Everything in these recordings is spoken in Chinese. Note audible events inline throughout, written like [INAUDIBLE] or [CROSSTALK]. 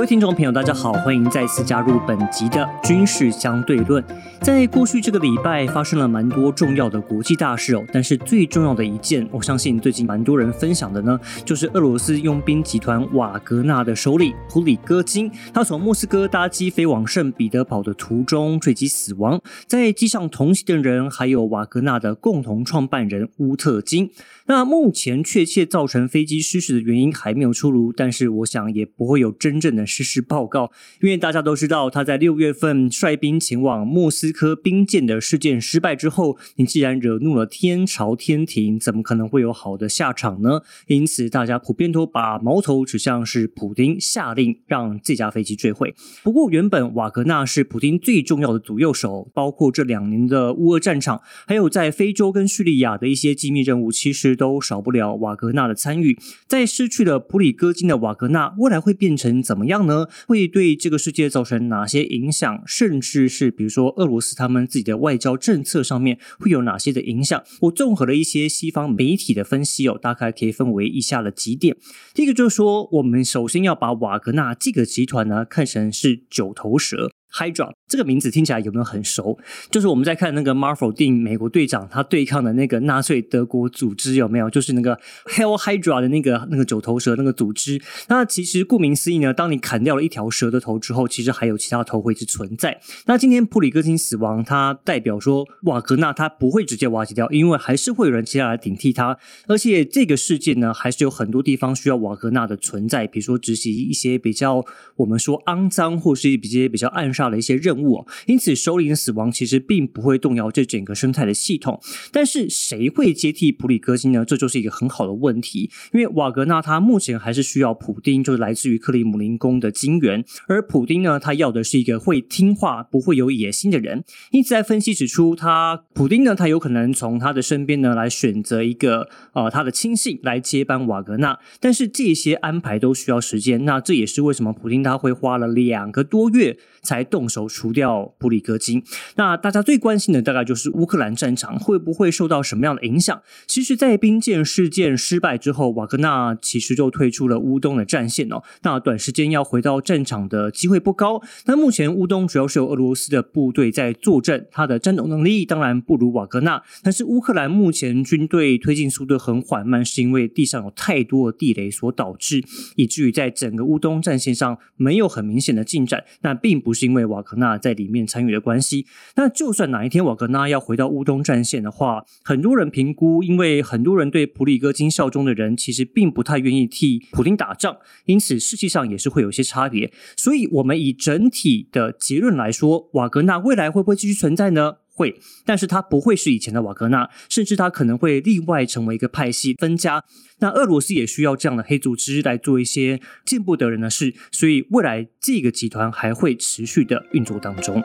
各位听众朋友，大家好，欢迎再次加入本集的军事相对论。在过去这个礼拜，发生了蛮多重要的国际大事哦，但是最重要的一件，我相信最近蛮多人分享的呢，就是俄罗斯佣兵集团瓦格纳的首领普里戈金，他从莫斯科搭机飞往圣彼得堡的途中坠机死亡。在机上同行的人还有瓦格纳的共同创办人乌特金。那目前确切造成飞机失事的原因还没有出炉，但是我想也不会有真正的失事报告，因为大家都知道他在六月份率兵前往莫斯科兵谏的事件失败之后，你既然惹怒了天朝天庭，怎么可能会有好的下场呢？因此，大家普遍都把矛头指向是普丁下令让这架飞机坠毁。不过，原本瓦格纳是普丁最重要的左右手，包括这两年的乌俄战场，还有在非洲跟叙利亚的一些机密任务，其实。都少不了瓦格纳的参与，在失去了普里戈金的瓦格纳，未来会变成怎么样呢？会对这个世界造成哪些影响？甚至是比如说俄罗斯他们自己的外交政策上面会有哪些的影响？我综合了一些西方媒体的分析哦，大概可以分为以下的几点。第一个就是说，我们首先要把瓦格纳这个集团呢看成是九头蛇。Hydra 这个名字听起来有没有很熟？就是我们在看那个 Marvel 电影，美国队长他对抗的那个纳粹德国组织有没有？就是那个 Hell Hydra 的那个那个九头蛇那个组织。那其实顾名思义呢，当你砍掉了一条蛇的头之后，其实还有其他头会是存在。那今天普里戈金死亡，它代表说瓦格纳他不会直接瓦解掉，因为还是会有人接下来顶替他。而且这个事件呢，还是有很多地方需要瓦格纳的存在，比如说执行一些比较我们说肮脏或是一些比较暗杀。下的一些任务，因此首领的死亡其实并不会动摇这整个生态的系统。但是谁会接替普里戈金呢？这就是一个很好的问题。因为瓦格纳他目前还是需要普丁，就是来自于克里姆林宫的金援，而普丁呢，他要的是一个会听话、不会有野心的人。因此，在分析指出，他普丁呢，他有可能从他的身边呢来选择一个呃他的亲信来接班瓦格纳。但是这些安排都需要时间。那这也是为什么普丁他会花了两个多月。才动手除掉布里戈金。那大家最关心的大概就是乌克兰战场会不会受到什么样的影响？其实，在兵谏事件失败之后，瓦格纳其实就退出了乌东的战线哦。那短时间要回到战场的机会不高。那目前乌东主要是由俄罗斯的部队在坐镇，他的战斗能力当然不如瓦格纳。但是乌克兰目前军队推进速度很缓慢，是因为地上有太多的地雷所导致，以至于在整个乌东战线上没有很明显的进展。那并。不是因为瓦格纳在里面参与的关系，那就算哪一天瓦格纳要回到乌东战线的话，很多人评估，因为很多人对普里戈金效忠的人，其实并不太愿意替普丁打仗，因此实际上也是会有些差别。所以，我们以整体的结论来说，瓦格纳未来会不会继续存在呢？会，但是他不会是以前的瓦格纳，甚至他可能会另外成为一个派系分家。那俄罗斯也需要这样的黑组织来做一些见不得人的事，所以未来这个集团还会持续的运作当中。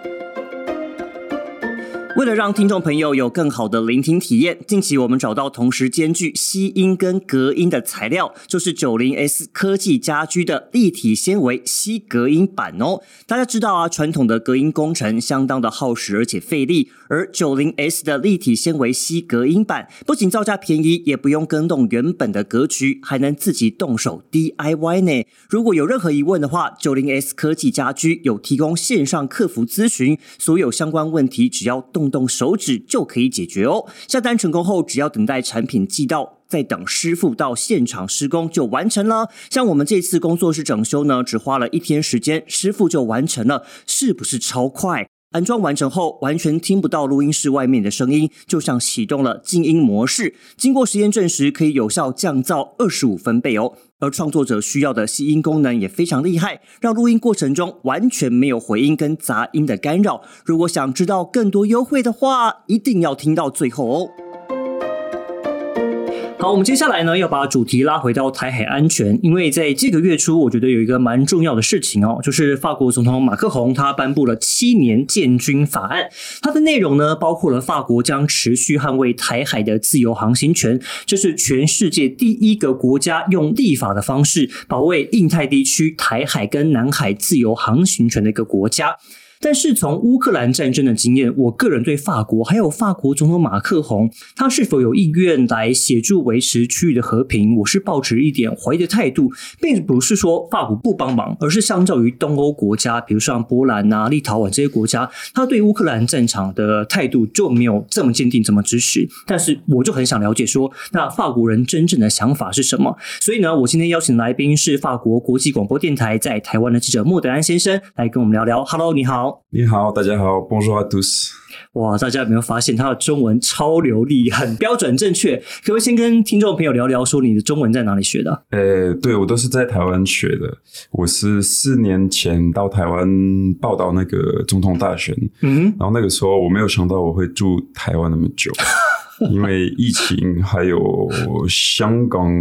为了让听众朋友有更好的聆听体验，近期我们找到同时兼具吸音跟隔音的材料，就是九零 S 科技家居的立体纤维吸隔音板哦。大家知道啊，传统的隔音工程相当的耗时而且费力，而九零 S 的立体纤维吸隔音板不仅造价便宜，也不用更动原本的格局，还能自己动手 DIY 呢。如果有任何疑问的话，九零 S 科技家居有提供线上客服咨询，所有相关问题只要动。用手指就可以解决哦。下单成功后，只要等待产品寄到，再等师傅到现场施工就完成了。像我们这次工作室整修呢，只花了一天时间，师傅就完成了，是不是超快？安装完成后，完全听不到录音室外面的声音，就像启动了静音模式。经过实验证实，可以有效降噪二十五分贝哦。而创作者需要的吸音功能也非常厉害，让录音过程中完全没有回音跟杂音的干扰。如果想知道更多优惠的话，一定要听到最后哦。好，我们接下来呢要把主题拉回到台海安全，因为在这个月初，我觉得有一个蛮重要的事情哦，就是法国总统马克宏他颁布了七年建军法案，它的内容呢包括了法国将持续捍卫台海的自由航行权，这是全世界第一个国家用立法的方式保卫印太地区台海跟南海自由航行权的一个国家。但是从乌克兰战争的经验，我个人对法国还有法国总统马克宏，他是否有意愿来协助维持区域的和平，我是抱持一点怀疑的态度，并不是说法国不帮忙，而是相较于东欧国家，比如像波兰啊、立陶宛这些国家，他对乌克兰战场的态度就没有这么坚定，这么支持。但是我就很想了解说，那法国人真正的想法是什么？所以呢，我今天邀请来宾是法国国际广播电台在台湾的记者莫德安先生，来跟我们聊聊。Hello，你好，你好，大家好，Bonjour à tous。哇，大家有没有发现他的中文超流利，很标准正确？可不可以先跟听众朋友聊聊，说你的中文在哪里学的？呃，对我都是在台湾学的。我是四年前到台湾报道那个总统大选，嗯，然后那个时候我没有想到我会住台湾那么久。[LAUGHS] 因为疫情，还有香港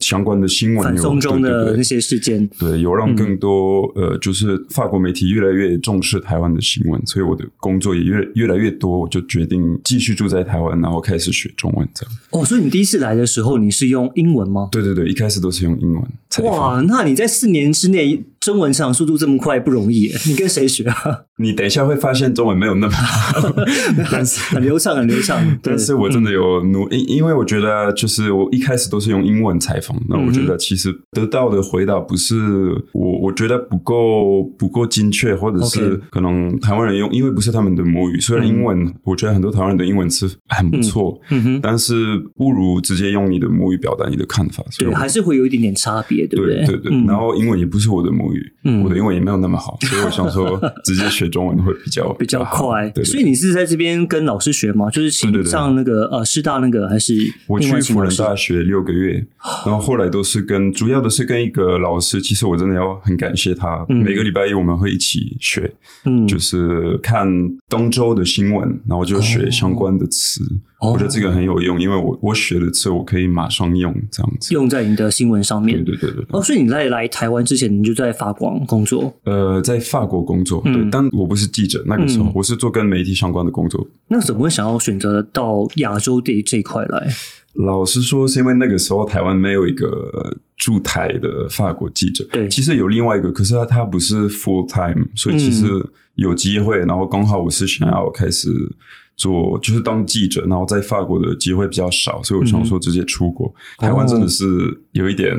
相关的新闻，有中的那些事件，对，有让更多呃，就是法国媒体越来越重视台湾的新闻，所以我的工作也越越来越多，我就决定继续住在台湾，然后开始学中文这样。哦，所以你第一次来的时候，你是用英文吗？对对对，一开始都是用英文。哇，那你在四年之内中文上速度这么快不容易，你跟谁学啊？你等一下会发现中文没有那么好，[LAUGHS] 但是很流畅，很流畅。[LAUGHS] 但是我真的有努，因因为我觉得就是我一开始都是用英文采访，那我觉得其实得到的回答不是我我觉得不够不够精确，或者是可能台湾人用，因为不是他们的母语。虽然英文，我觉得很多台湾人的英文是很不错，嗯哼，但是不如直接用你的母语表达你的看法，对，还是会有一点点差别，对不对？对对。然后英文也不是我的母语，我的英文也没有那么好，所以我想说直接学。中文会比较比较快，所以你是在这边跟老师学吗？就是上那个呃师大那个还是？我去辅仁大学六个月，然后后来都是跟主要的是跟一个老师。其实我真的要很感谢他，每个礼拜一我们会一起学，嗯，就是看东周的新闻，然后就学相关的词。我觉得这个很有用，因为我我学的词我可以马上用，这样子用在你的新闻上面。对对对对。哦，所以你在来台湾之前，你就在法国工作？呃，在法国工作，对，但我不是记者，那个时候我是做跟媒体相关的工作。那怎么会想要选择到亚洲地这一块来？老实说，是因为那个时候台湾没有一个驻台的法国记者。对，其实有另外一个，可是他他不是 full time，所以其实有机会。然后刚好我是想要开始。做就是当记者，然后在法国的机会比较少，所以我想说直接出国。台湾真的是有一点，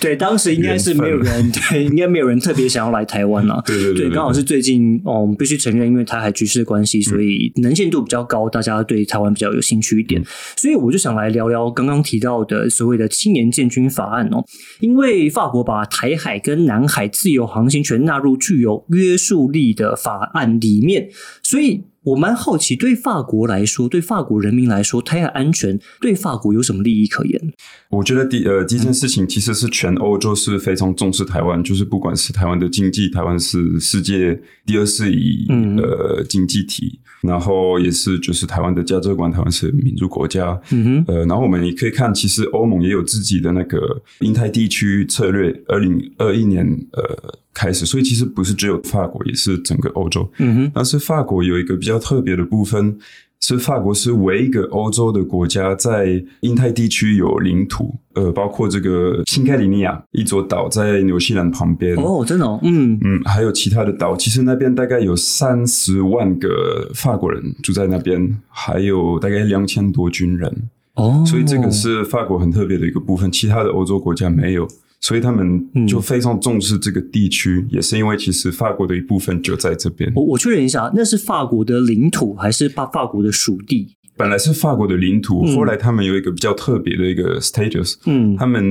对，当时应该是没有人，[LAUGHS] 对，应该没有人特别想要来台湾啊。对对对，刚好是最近哦，我们必须承认，因为台海局势的关系，所以能见度比较高，大家对台湾比较有兴趣一点。所以我就想来聊聊刚刚提到的所谓的青年建军法案哦，因为法国把台海跟南海自由航行权纳入具有约束力的法案里面，所以。我蛮好奇，对法国来说，对法国人民来说，台海安全对法国有什么利益可言？我觉得第呃第一件事情，其实是全欧洲是非常重视台湾，就是不管是台湾的经济，台湾是世界第二是以呃经济体，然后也是就是台湾的价值观，台湾是民主国家，嗯哼，呃，然后我们也可以看，其实欧盟也有自己的那个印太地区策略，二零二一年呃。开始，所以其实不是只有法国，也是整个欧洲。嗯哼，但是法国有一个比较特别的部分，是法国是唯一一个欧洲的国家在印太地区有领土，呃，包括这个新盖里尼亚一座岛在纽西兰旁边。哦，真的，嗯嗯，还有其他的岛，其实那边大概有三十万个法国人住在那边，还有大概两千多军人。哦，所以这个是法国很特别的一个部分，其他的欧洲国家没有。所以他们就非常重视这个地区，也是因为其实法国的一部分就在这边。我我确认一下，那是法国的领土还是法法国的属地？本来是法国的领土，后来他们有一个比较特别的一个 status，嗯，他们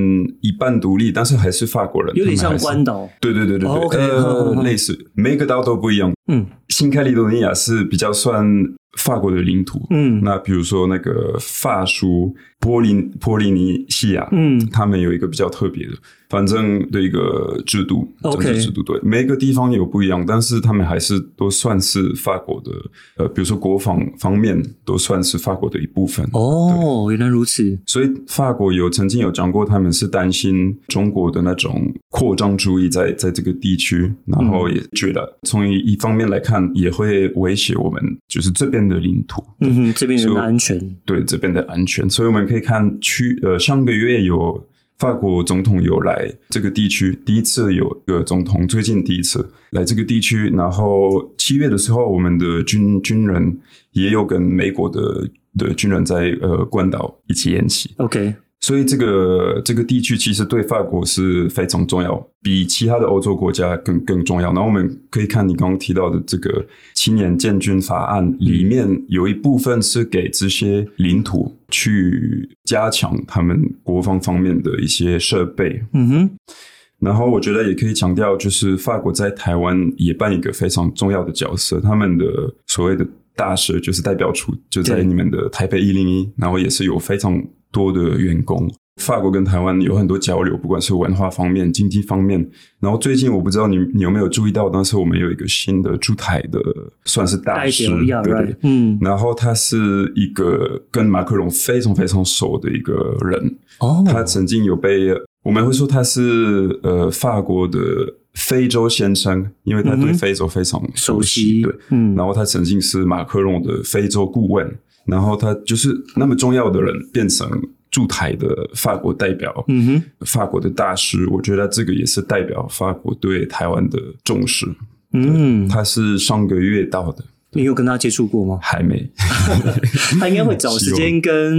一半独立，但是还是法国人，有点像关岛。对对对对对，呃，类似，每个岛都不一样。嗯，新开利多尼亚是比较算法国的领土。嗯，那比如说那个法属波林波利尼西亚，嗯，他们有一个比较特别的。反正的一个制度，政治制度对每个地方有不一样，但是他们还是都算是法国的，呃，比如说国防方面都算是法国的一部分。哦，原来如此。所以法国有曾经有讲过，他们是担心中国的那种扩张主义在在这个地区，然后也觉得从一一方面来看，也会威胁我们，就是这边的领土，嗯哼，这边的安全，对这边的安全。所以我们可以看去，呃，上个月有。法国总统有来这个地区，第一次有一个总统，最近第一次来这个地区。然后七月的时候，我们的军军人也有跟美国的的军人在呃关岛一起演习。OK。所以这个这个地区其实对法国是非常重要，比其他的欧洲国家更更重要。然后我们可以看你刚刚提到的这个青年建军法案里面有一部分是给这些领土去加强他们国防方面的一些设备。嗯哼。然后我觉得也可以强调，就是法国在台湾也扮演一个非常重要的角色，他们的所谓的大使就是代表处就在你们的台北一零一，然后也是有非常。多的员工，法国跟台湾有很多交流，不管是文化方面、经济方面。然后最近我不知道你你有没有注意到，当时我们有一个新的驻台的，算是大使，对对，嗯。然后他是一个跟马克龙非常非常熟的一个人，哦，他曾经有被我们会说他是呃法国的非洲先生，因为他对非洲非常熟悉，对，嗯。然后他曾经是马克龙的非洲顾问。然后他就是那么重要的人，变成驻台的法国代表，嗯哼，法国的大使，我觉得这个也是代表法国对台湾的重视。嗯，他是上个月到的。你有跟他接触过吗？还没，[LAUGHS] 他应该会找时间跟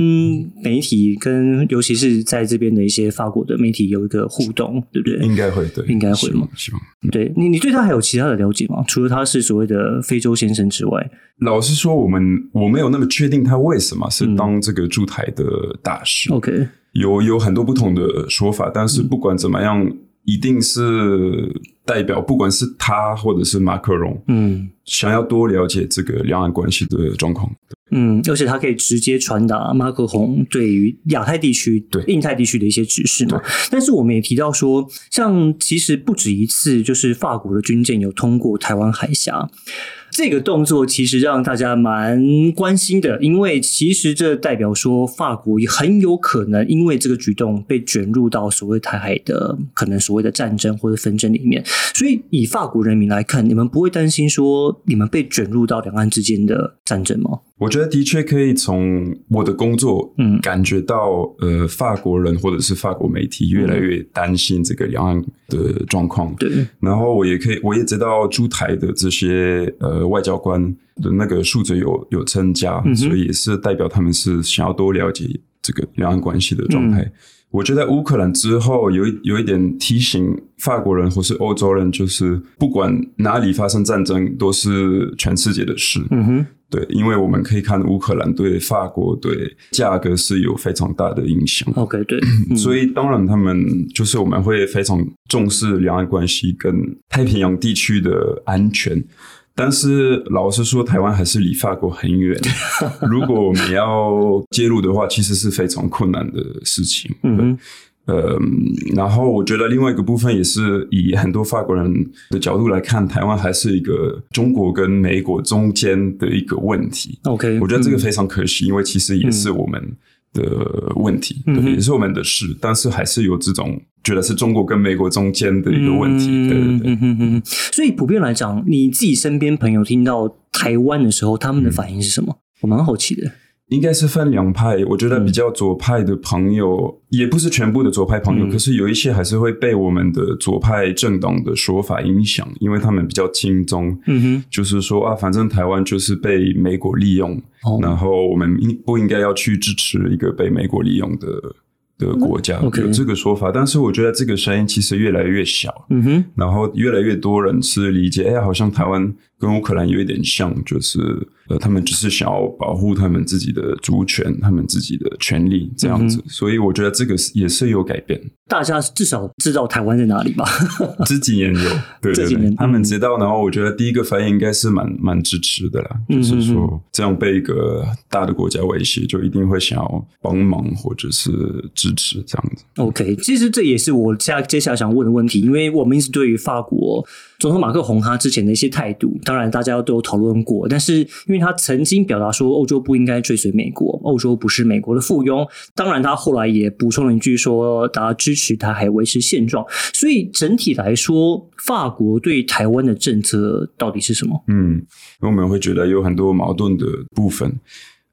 媒体，跟尤其是在这边的一些法国的媒体有一个互动，对不对？应该会，对，应该会嘛？希望。对你，你对他还有其他的了解吗？除了他是所谓的非洲先生之外，老实说，我们我没有那么确定他为什么是当这个驻台的大使。OK，有有很多不同的说法，但是不管怎么样。一定是代表，不管是他或者是马克龙，嗯，想要多了解这个两岸关系的状况，嗯，而且他可以直接传达马克龙对于亚太地区、对印太地区的一些指示嘛。但是我们也提到说，像其实不止一次，就是法国的军舰有通过台湾海峡。这个动作其实让大家蛮关心的，因为其实这代表说法国也很有可能因为这个举动被卷入到所谓台海的可能所谓的战争或者纷争里面。所以以法国人民来看，你们不会担心说你们被卷入到两岸之间的战争吗？我觉得的确可以从我的工作，嗯，感觉到，呃，法国人或者是法国媒体越来越担心这个两岸的状况。对，然后我也可以，我也知道驻台的这些呃外交官的那个数字有有增加，所以也是代表他们是想要多了解这个两岸关系的状态。我觉得乌克兰之后有一有一点提醒法国人或是欧洲人，就是不管哪里发生战争，都是全世界的事。嗯哼。对，因为我们可以看乌克兰对法国对价格是有非常大的影响。OK，对，[CLEARS THROAT] 所以当然他们就是我们会非常重视两岸关系跟太平洋地区的安全。但是老实说，台湾还是离法国很远。[LAUGHS] 如果我们要介入的话，其实是非常困难的事情。嗯。呃，然后我觉得另外一个部分也是以很多法国人的角度来看，台湾还是一个中国跟美国中间的一个问题。OK，我觉得这个非常可惜，因为其实也是我们的问题，对，也是我们的事，但是还是有这种觉得是中国跟美国中间的一个问题，对对对。嗯嗯所以普遍来讲，你自己身边朋友听到台湾的时候，他们的反应是什么？我蛮好奇的。应该是分两派，我觉得比较左派的朋友，也不是全部的左派朋友，可是有一些还是会被我们的左派政党的说法影响，因为他们比较轻中，嗯哼，就是说啊，反正台湾就是被美国利用，然后我们应不应该要去支持一个被美国利用的？的国家有这个说法，但是我觉得这个声音其实越来越小，嗯哼，然后越来越多人是理解，哎，好像台湾跟乌克兰有一点像，就是呃，他们只是想要保护他们自己的主权，他们自己的权利这样子，所以我觉得这个也是有改变。大家至少知道台湾在哪里吧？这几年有，[LAUGHS] 对对对，他们知道，然后我觉得第一个反应应该是蛮蛮支持的啦，就是说这样被一个大的国家威胁，就一定会想要帮忙或者是支。支持这样子，OK，其实这也是我下接下来想问的问题，因为我们一直对于法国总统马克宏他之前的一些态度，当然大家都有讨论过，但是因为他曾经表达说欧洲不应该追随美国，欧洲不是美国的附庸，当然他后来也补充了一句说，大家支持他还维持现状，所以整体来说，法国对台湾的政策到底是什么？嗯，我们会觉得有很多矛盾的部分。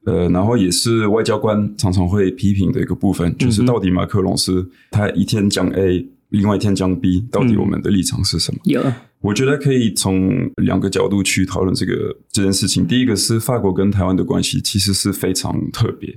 呃，然后也是外交官常常会批评的一个部分，就是到底马克龙是他一天讲 A，另外一天讲 B，到底我们的立场是什么？有。我觉得可以从两个角度去讨论这个这件事情。第一个是法国跟台湾的关系其实是非常特别。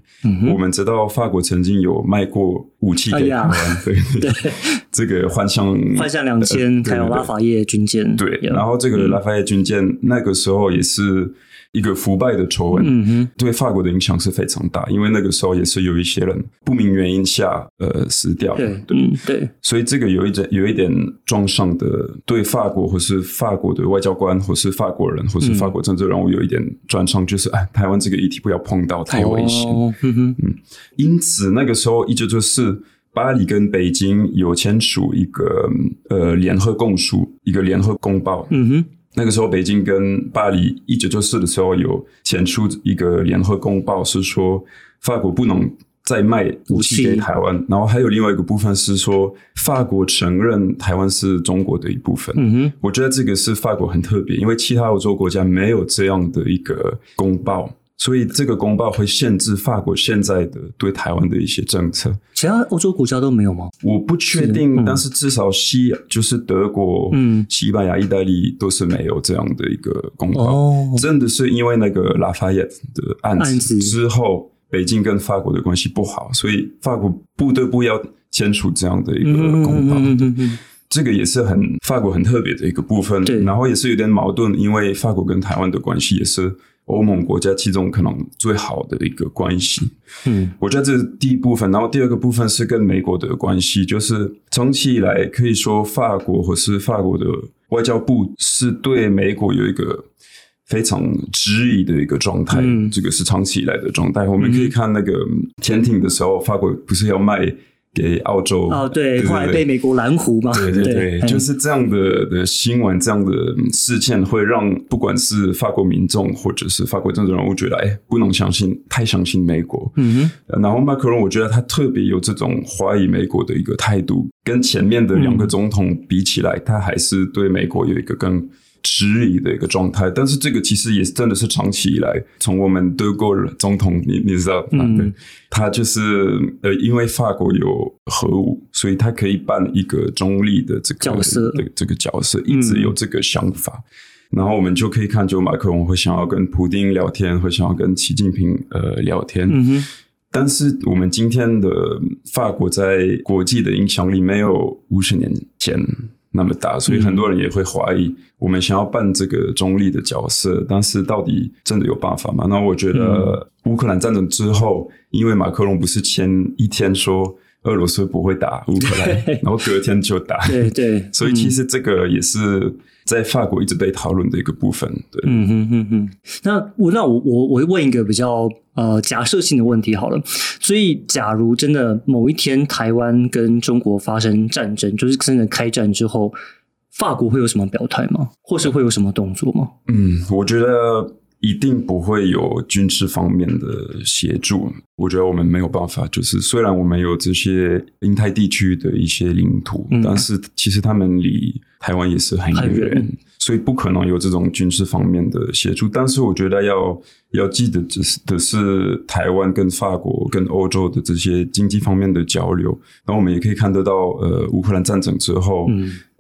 我们知道法国曾经有卖过武器给台湾，对 [LAUGHS] 对，这个幻象幻象两千还有拉法叶军舰，对，然后这个拉法叶军舰那个时候也是。一个腐败的丑闻，对法国的影响是非常大，因为那个时候也是有一些人不明原因下呃死掉，对，嗯，对，所以这个有一点有一点撞上的，对法国或是法国的外交官或是法国人或是法国政治人物有一点转上，就是哎，台湾这个议题不要碰到，太危险，嗯嗯，因此那个时候一九九四巴黎跟北京有签署一个呃联合共书，一个联合公报，嗯哼。那个时候，北京跟巴黎一九九四的时候有签出一个联合公报，是说法国不能再卖武器给台湾。然后还有另外一个部分是说，法国承认台湾是中国的一部分。嗯哼，我觉得这个是法国很特别，因为其他欧洲国家没有这样的一个公报。所以这个公报会限制法国现在的对台湾的一些政策，其他欧洲国家都没有吗？我不确定，但是至少西就是德国、嗯，西班牙、意大利都是没有这样的一个公报。真的是因为那个拉法叶的案子之后，北京跟法国的关系不好，所以法国不得不要签署这样的一个公报。嗯这个也是很法国很特别的一个部分，然后也是有点矛盾，因为法国跟台湾的关系也是。欧盟国家其中可能最好的一个关系，嗯，我觉得这是第一部分。然后第二个部分是跟美国的关系，就是长期以来可以说法国或是法国的外交部是对美国有一个非常质疑的一个状态，这个是长期以来的状态。我们可以看那个潜艇的时候，法国不是要卖。给澳洲哦，对，后来被美国蓝湖嘛，对对对，就是这样的的新闻，这样的事件会让不管是法国民众或者是法国政治人物觉得，哎，不能相信，太相信美国。嗯哼，然后马克龙，我觉得他特别有这种怀疑美国的一个态度，跟前面的两个总统比起来，他还是对美国有一个更。质疑的一个状态，但是这个其实也真的是长期以来，从我们德国总统，你你知道，嗯，他就是呃，因为法国有核武，所以他可以扮一个中立的这个角色，这这个角色一直有这个想法。然后我们就可以看，就马克龙会想要跟普丁聊天，会想要跟习近平呃聊天。嗯哼。但是我们今天的法国在国际的影响力没有五十年前。那么大，所以很多人也会怀疑，我们想要扮这个中立的角色，但是到底真的有办法吗？那我觉得乌克兰战争之后，因为马克龙不是前一天说俄罗斯不会打乌克兰，然后隔天就打，对对，[LAUGHS] 所以其实这个也是。在法国一直被讨论的一个部分，对，嗯哼哼哼。那我那我我我会问一个比较呃假设性的问题好了。所以，假如真的某一天台湾跟中国发生战争，就是真的开战之后，法国会有什么表态吗？或是会有什么动作吗？嗯，我觉得。一定不会有军事方面的协助，我觉得我们没有办法。就是虽然我们有这些印太地区的一些领土，但是其实他们离台湾也是很远，所以不可能有这种军事方面的协助。但是我觉得要要记得，只是的是台湾跟法国跟欧洲的这些经济方面的交流。然后我们也可以看得到，呃，乌克兰战争之后。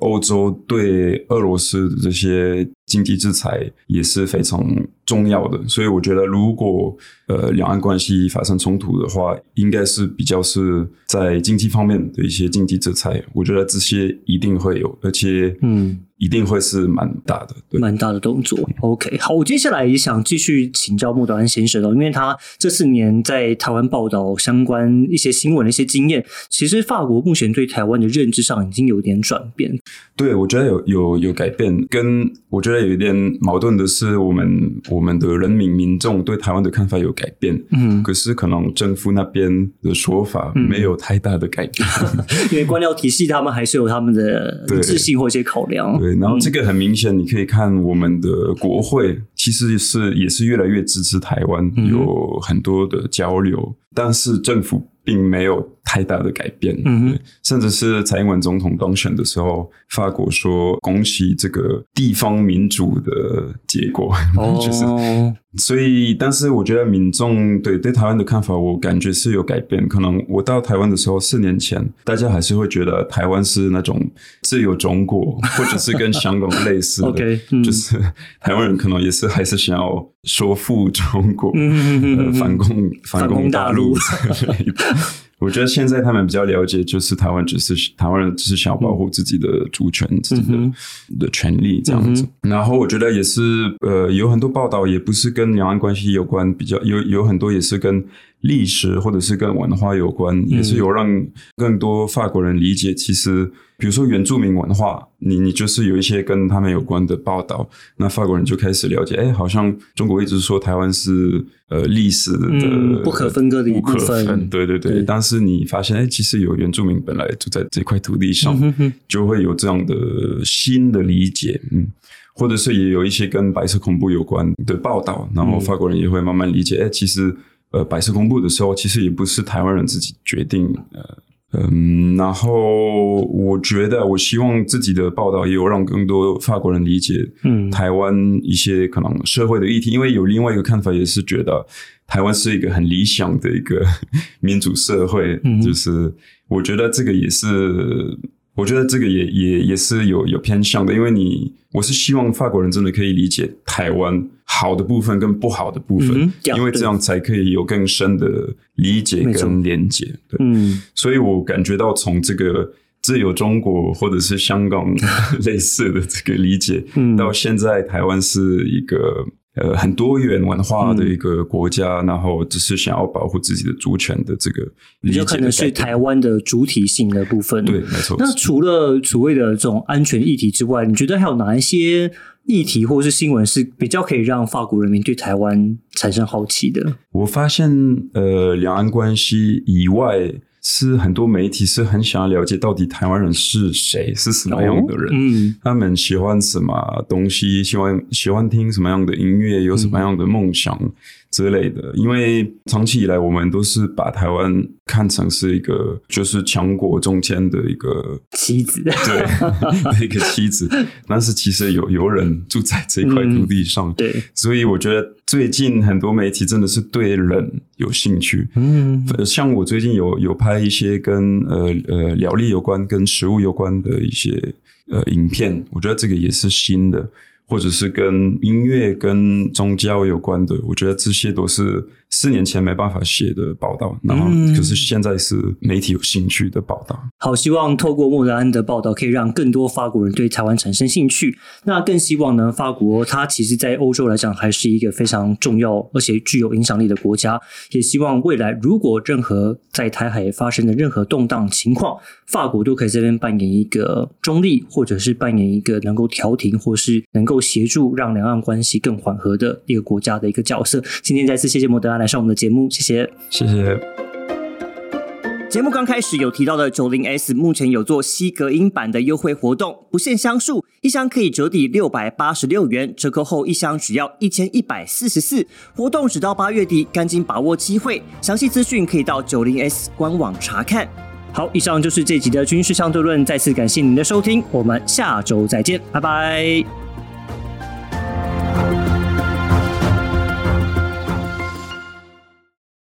欧洲对俄罗斯的这些经济制裁也是非常重要的，所以我觉得，如果呃两岸关系发生冲突的话，应该是比较是在经济方面的一些经济制裁。我觉得这些一定会有，而且嗯。一定会是蛮大的，蛮大的动作。OK，好，我接下来也想继续请教莫德安先生哦，因为他这四年在台湾报道相关一些新闻的一些经验，其实法国目前对台湾的认知上已经有点转变。对，我觉得有有有改变，跟我觉得有一点矛盾的是，我们我们的人民民众对台湾的看法有改变，嗯，可是可能政府那边的说法没有太大的改变，[LAUGHS] 因为官僚体系他们还是有他们的一致性或一些考量。然后这个很明显，你可以看我们的国会，其实是也是越来越支持台湾，有很多的交流，但是政府并没有太大的改变。嗯，甚至是蔡英文总统当选的时候，法国说恭喜这个地方民主的结果，[LAUGHS] 就是。所以，但是我觉得民众对对台湾的看法，我感觉是有改变。可能我到台湾的时候，四年前，大家还是会觉得台湾是那种自由中国，或者是跟香港类似的，[LAUGHS] 就是台湾人可能也是还是想要说服中国，嗯反攻反攻大陆 [LAUGHS] 我觉得现在他们比较了解，就是台湾只是台湾人只是想要保护自己的主权、自己的的权利这样子。然后我觉得也是，呃，有很多报道也不是跟两岸关系有关，比较有有很多也是跟。历史或者是跟文化有关，也是有让更多法国人理解。其实，比如说原住民文化，你你就是有一些跟他们有关的报道，那法国人就开始了解。哎，好像中国一直说台湾是呃历史的不可分割的一部分。对对对，但是你发现，哎，其实有原住民本来就在这块土地上，就会有这样的新的理解。嗯，或者是也有一些跟白色恐怖有关的报道，然后法国人也会慢慢理解。哎，其实。呃，白色公布的时候，其实也不是台湾人自己决定。呃，嗯，然后我觉得，我希望自己的报道也有让更多法国人理解，嗯，台湾一些可能社会的议题。因为有另外一个看法，也是觉得台湾是一个很理想的一个 [LAUGHS] 民主社会。嗯，就是我觉得这个也是。我觉得这个也也也是有有偏向的，因为你我是希望法国人真的可以理解台湾好的部分跟不好的部分，因为这样才可以有更深的理解跟连接。对，嗯，所以我感觉到从这个自由中国或者是香港 [LAUGHS] 类似的这个理解，到现在台湾是一个。呃，很多元文化的一个国家，然后只是想要保护自己的主权的这个，有可能是台湾的主体性的部分。对，没错。那除了所谓的这种安全议题之外，你觉得还有哪一些议题或者是新闻是比较可以让法国人民对台湾产生好奇的？我发现，呃，两岸关系以外。是很多媒体是很想要了解到底台湾人是谁，是什么样的人，嗯，他们喜欢什么东西，喜欢喜欢听什么样的音乐，有什么样的梦想。之类的，因为长期以来我们都是把台湾看成是一个就是强国中间的一个妻子，对，[LAUGHS] 一个妻子。但是其实有有人住在这块土地上，对。所以我觉得最近很多媒体真的是对人有兴趣，嗯，像我最近有有拍一些跟呃呃料理有关、跟食物有关的一些呃影片，我觉得这个也是新的。或者是跟音乐、跟宗教有关的，我觉得这些都是。四年前没办法写的报道，然后可是现在是媒体有兴趣的报道。好，希望透过莫德安的报道，可以让更多法国人对台湾产生兴趣。那更希望呢，法国它其实，在欧洲来讲，还是一个非常重要而且具有影响力的国家。也希望未来，如果任何在台海发生的任何动荡情况，法国都可以这边扮演一个中立，或者是扮演一个能够调停，或是能够协助让两岸关系更缓和的一个国家的一个角色。今天再次谢谢莫德安。来上我们的节目，谢谢，谢谢。节目刚开始有提到的九零 S，目前有做吸隔音版的优惠活动，不限箱数，一箱可以折抵六百八十六元，折扣后一箱只要一千一百四十四。活动只到八月底，赶紧把握机会。详细资讯可以到九零 S 官网查看。好，以上就是这集的军事相对论，再次感谢您的收听，我们下周再见，拜拜。